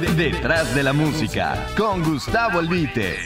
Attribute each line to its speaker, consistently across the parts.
Speaker 1: Detrás de la música, con Gustavo Albite.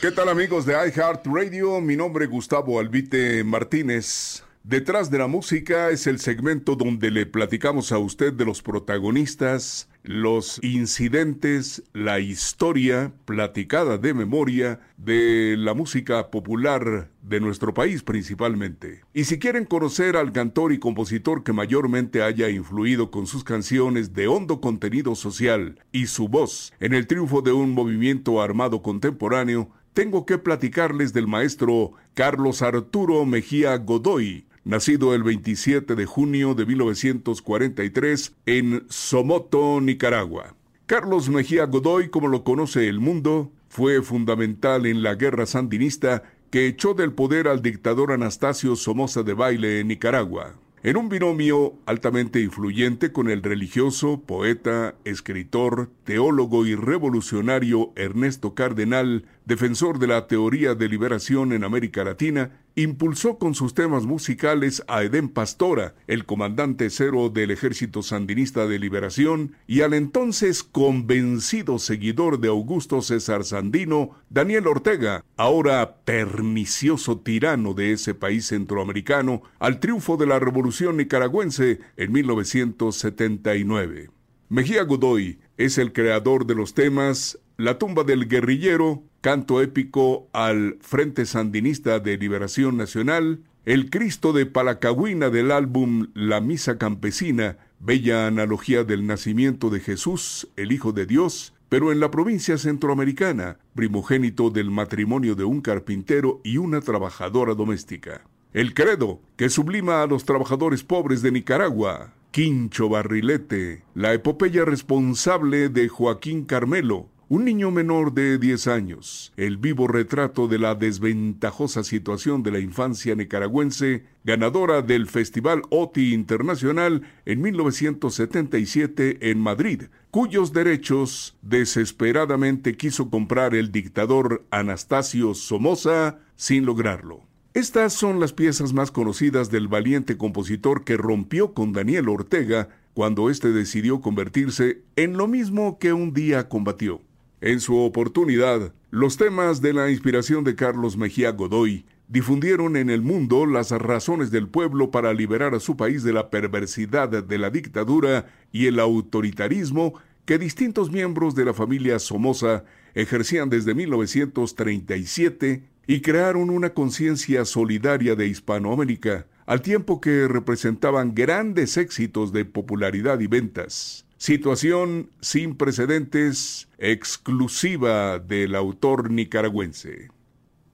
Speaker 2: ¿Qué tal amigos de iHeartRadio? Mi nombre es Gustavo Albite Martínez. Detrás de la música es el segmento donde le platicamos a usted de los protagonistas, los incidentes, la historia platicada de memoria de la música popular de nuestro país principalmente. Y si quieren conocer al cantor y compositor que mayormente haya influido con sus canciones de hondo contenido social y su voz en el triunfo de un movimiento armado contemporáneo, tengo que platicarles del maestro Carlos Arturo Mejía Godoy, nacido el 27 de junio de 1943 en Somoto, Nicaragua. Carlos Mejía Godoy, como lo conoce el mundo, fue fundamental en la guerra sandinista que echó del poder al dictador Anastasio Somoza de Baile en Nicaragua en un binomio altamente influyente con el religioso, poeta, escritor, teólogo y revolucionario Ernesto Cardenal, defensor de la teoría de liberación en América Latina, impulsó con sus temas musicales a Edén Pastora, el comandante cero del Ejército Sandinista de Liberación, y al entonces convencido seguidor de Augusto César Sandino, Daniel Ortega, ahora pernicioso tirano de ese país centroamericano, al triunfo de la Revolución nicaragüense en 1979. Mejía Godoy es el creador de los temas La tumba del guerrillero, canto épico al Frente Sandinista de Liberación Nacional, El Cristo de Palacagüina del álbum La Misa Campesina, bella analogía del nacimiento de Jesús, el Hijo de Dios, pero en la provincia centroamericana, primogénito del matrimonio de un carpintero y una trabajadora doméstica. El credo, que sublima a los trabajadores pobres de Nicaragua, Quincho Barrilete, la epopeya responsable de Joaquín Carmelo, un niño menor de 10 años, el vivo retrato de la desventajosa situación de la infancia nicaragüense, ganadora del Festival OTI Internacional en 1977 en Madrid, cuyos derechos desesperadamente quiso comprar el dictador Anastasio Somoza sin lograrlo. Estas son las piezas más conocidas del valiente compositor que rompió con Daniel Ortega cuando éste decidió convertirse en lo mismo que un día combatió. En su oportunidad, los temas de la inspiración de Carlos Mejía Godoy difundieron en el mundo las razones del pueblo para liberar a su país de la perversidad de la dictadura y el autoritarismo que distintos miembros de la familia Somoza ejercían desde 1937 y crearon una conciencia solidaria de Hispanoamérica, al tiempo que representaban grandes éxitos de popularidad y ventas. Situación sin precedentes, exclusiva del autor nicaragüense.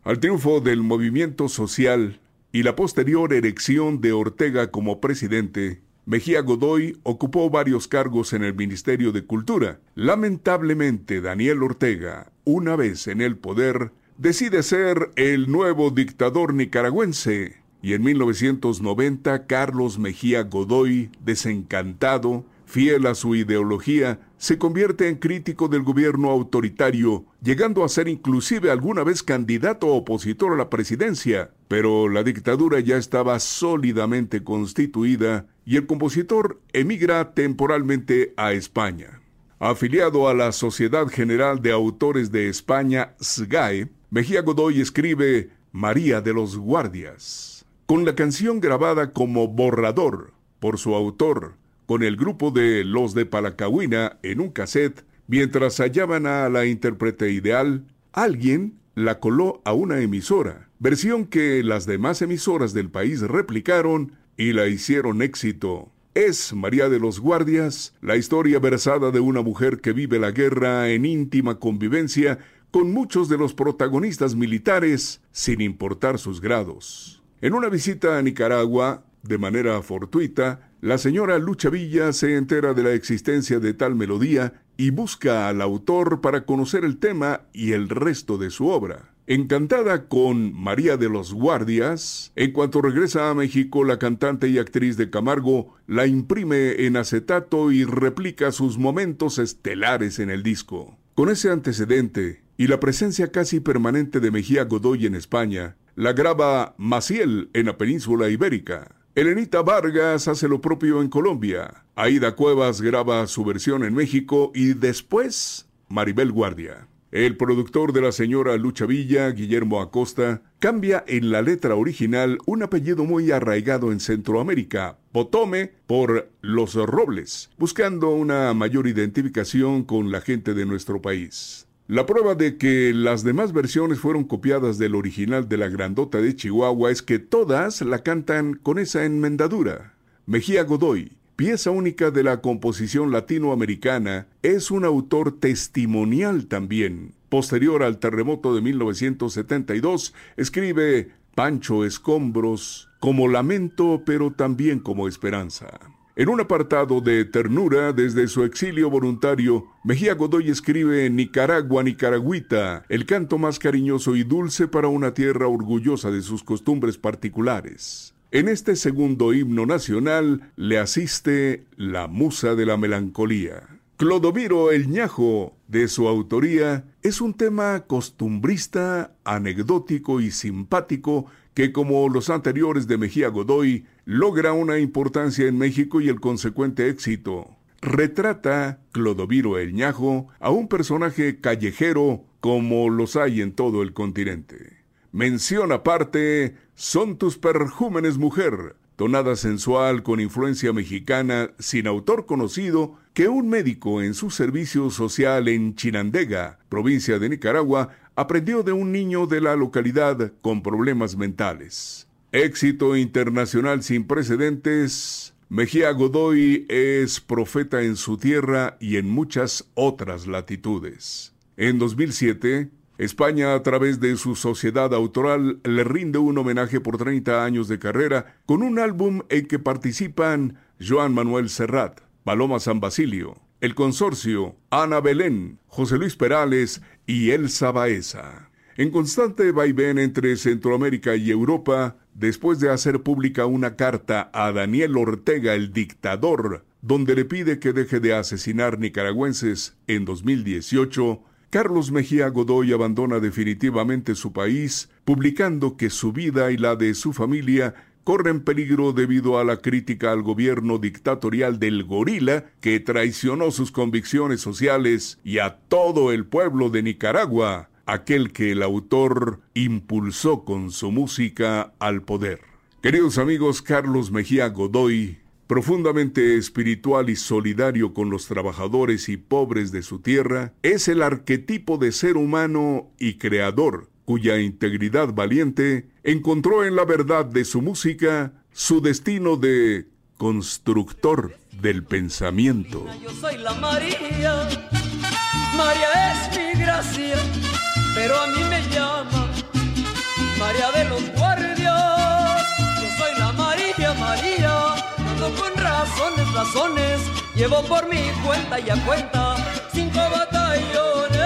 Speaker 2: Al triunfo del movimiento social y la posterior elección de Ortega como presidente, Mejía Godoy ocupó varios cargos en el Ministerio de Cultura. Lamentablemente, Daniel Ortega, una vez en el poder, decide ser el nuevo dictador nicaragüense y en 1990 Carlos Mejía Godoy, desencantado, fiel a su ideología, se convierte en crítico del gobierno autoritario, llegando a ser inclusive alguna vez candidato opositor a la presidencia. Pero la dictadura ya estaba sólidamente constituida y el compositor emigra temporalmente a España. Afiliado a la Sociedad General de Autores de España, SGAE, Mejía Godoy escribe María de los Guardias, con la canción grabada como borrador por su autor, con el grupo de Los de Palacahuina en un cassette, mientras hallaban a la intérprete ideal, alguien la coló a una emisora, versión que las demás emisoras del país replicaron y la hicieron éxito. Es María de los Guardias, la historia versada de una mujer que vive la guerra en íntima convivencia con muchos de los protagonistas militares, sin importar sus grados. En una visita a Nicaragua, de manera fortuita, La señora Lucha Villa se entera de la existencia de tal melodía y busca al autor para conocer el tema y el resto de su obra. Encantada con María de los Guardias, en cuanto regresa a México, la cantante y actriz de Camargo la imprime en acetato y replica sus momentos estelares en el disco. Con ese antecedente y la presencia casi permanente de Mejía Godoy en España, la graba Maciel en la península ibérica. Elenita Vargas hace lo propio en Colombia. Aida Cuevas graba su versión en México y después Maribel Guardia. El productor de la señora Lucha Villa, Guillermo Acosta, cambia en la letra original un apellido muy arraigado en Centroamérica, Potome, por Los Robles, buscando una mayor identificación con la gente de nuestro país. La prueba de que las demás versiones fueron copiadas del original de la Grandota de Chihuahua es que todas la cantan con esa enmendadura. Mejía Godoy, pieza única de la composición latinoamericana, es un autor testimonial también. Posterior al terremoto de 1972, escribe Pancho Escombros como lamento pero también como esperanza. En un apartado de ternura desde su exilio voluntario, Mejía Godoy escribe Nicaragua, Nicaragüita, el canto más cariñoso y dulce para una tierra orgullosa de sus costumbres particulares. En este segundo himno nacional le asiste la musa de la melancolía. Clodoviro el ñajo, de su autoría, es un tema costumbrista, anecdótico y simpático que, como los anteriores de Mejía Godoy, logra una importancia en México y el consecuente éxito. Retrata Clodoviro el Ñajo a un personaje callejero como los hay en todo el continente. Mención aparte, son tus perjúmenes mujer, tonada sensual con influencia mexicana sin autor conocido, que un médico en su servicio social en Chinandega, provincia de Nicaragua, aprendió de un niño de la localidad con problemas mentales. Éxito internacional sin precedentes, Mejía Godoy es profeta en su tierra y en muchas otras latitudes. En 2007, España, a través de su sociedad autoral, le rinde un homenaje por 30 años de carrera con un álbum en que participan Joan Manuel Serrat, Paloma San Basilio, El Consorcio, Ana Belén, José Luis Perales y Elsa Baeza. En constante vaivén entre Centroamérica y Europa, después de hacer pública una carta a Daniel Ortega el dictador, donde le pide que deje de asesinar nicaragüenses en 2018, Carlos Mejía Godoy abandona definitivamente su país, publicando que su vida y la de su familia corren peligro debido a la crítica al gobierno dictatorial del gorila que traicionó sus convicciones sociales y a todo el pueblo de Nicaragua, aquel que el autor impulsó con su música al poder. Queridos amigos, Carlos Mejía Godoy profundamente espiritual y solidario con los trabajadores y pobres de su tierra, es el arquetipo de ser humano y creador, cuya integridad valiente encontró en la verdad de su música su destino de constructor del pensamiento.
Speaker 3: Yo soy la María, María es mi gracia, pero a mí me llama María de los guardias. Yo soy la María, María con razones, razones, llevo por mi cuenta y a cuenta cinco batallones.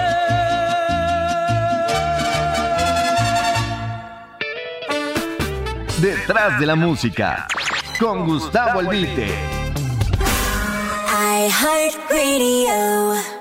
Speaker 1: Detrás de la música, con Gustavo Albite.
Speaker 4: I Heart Radio.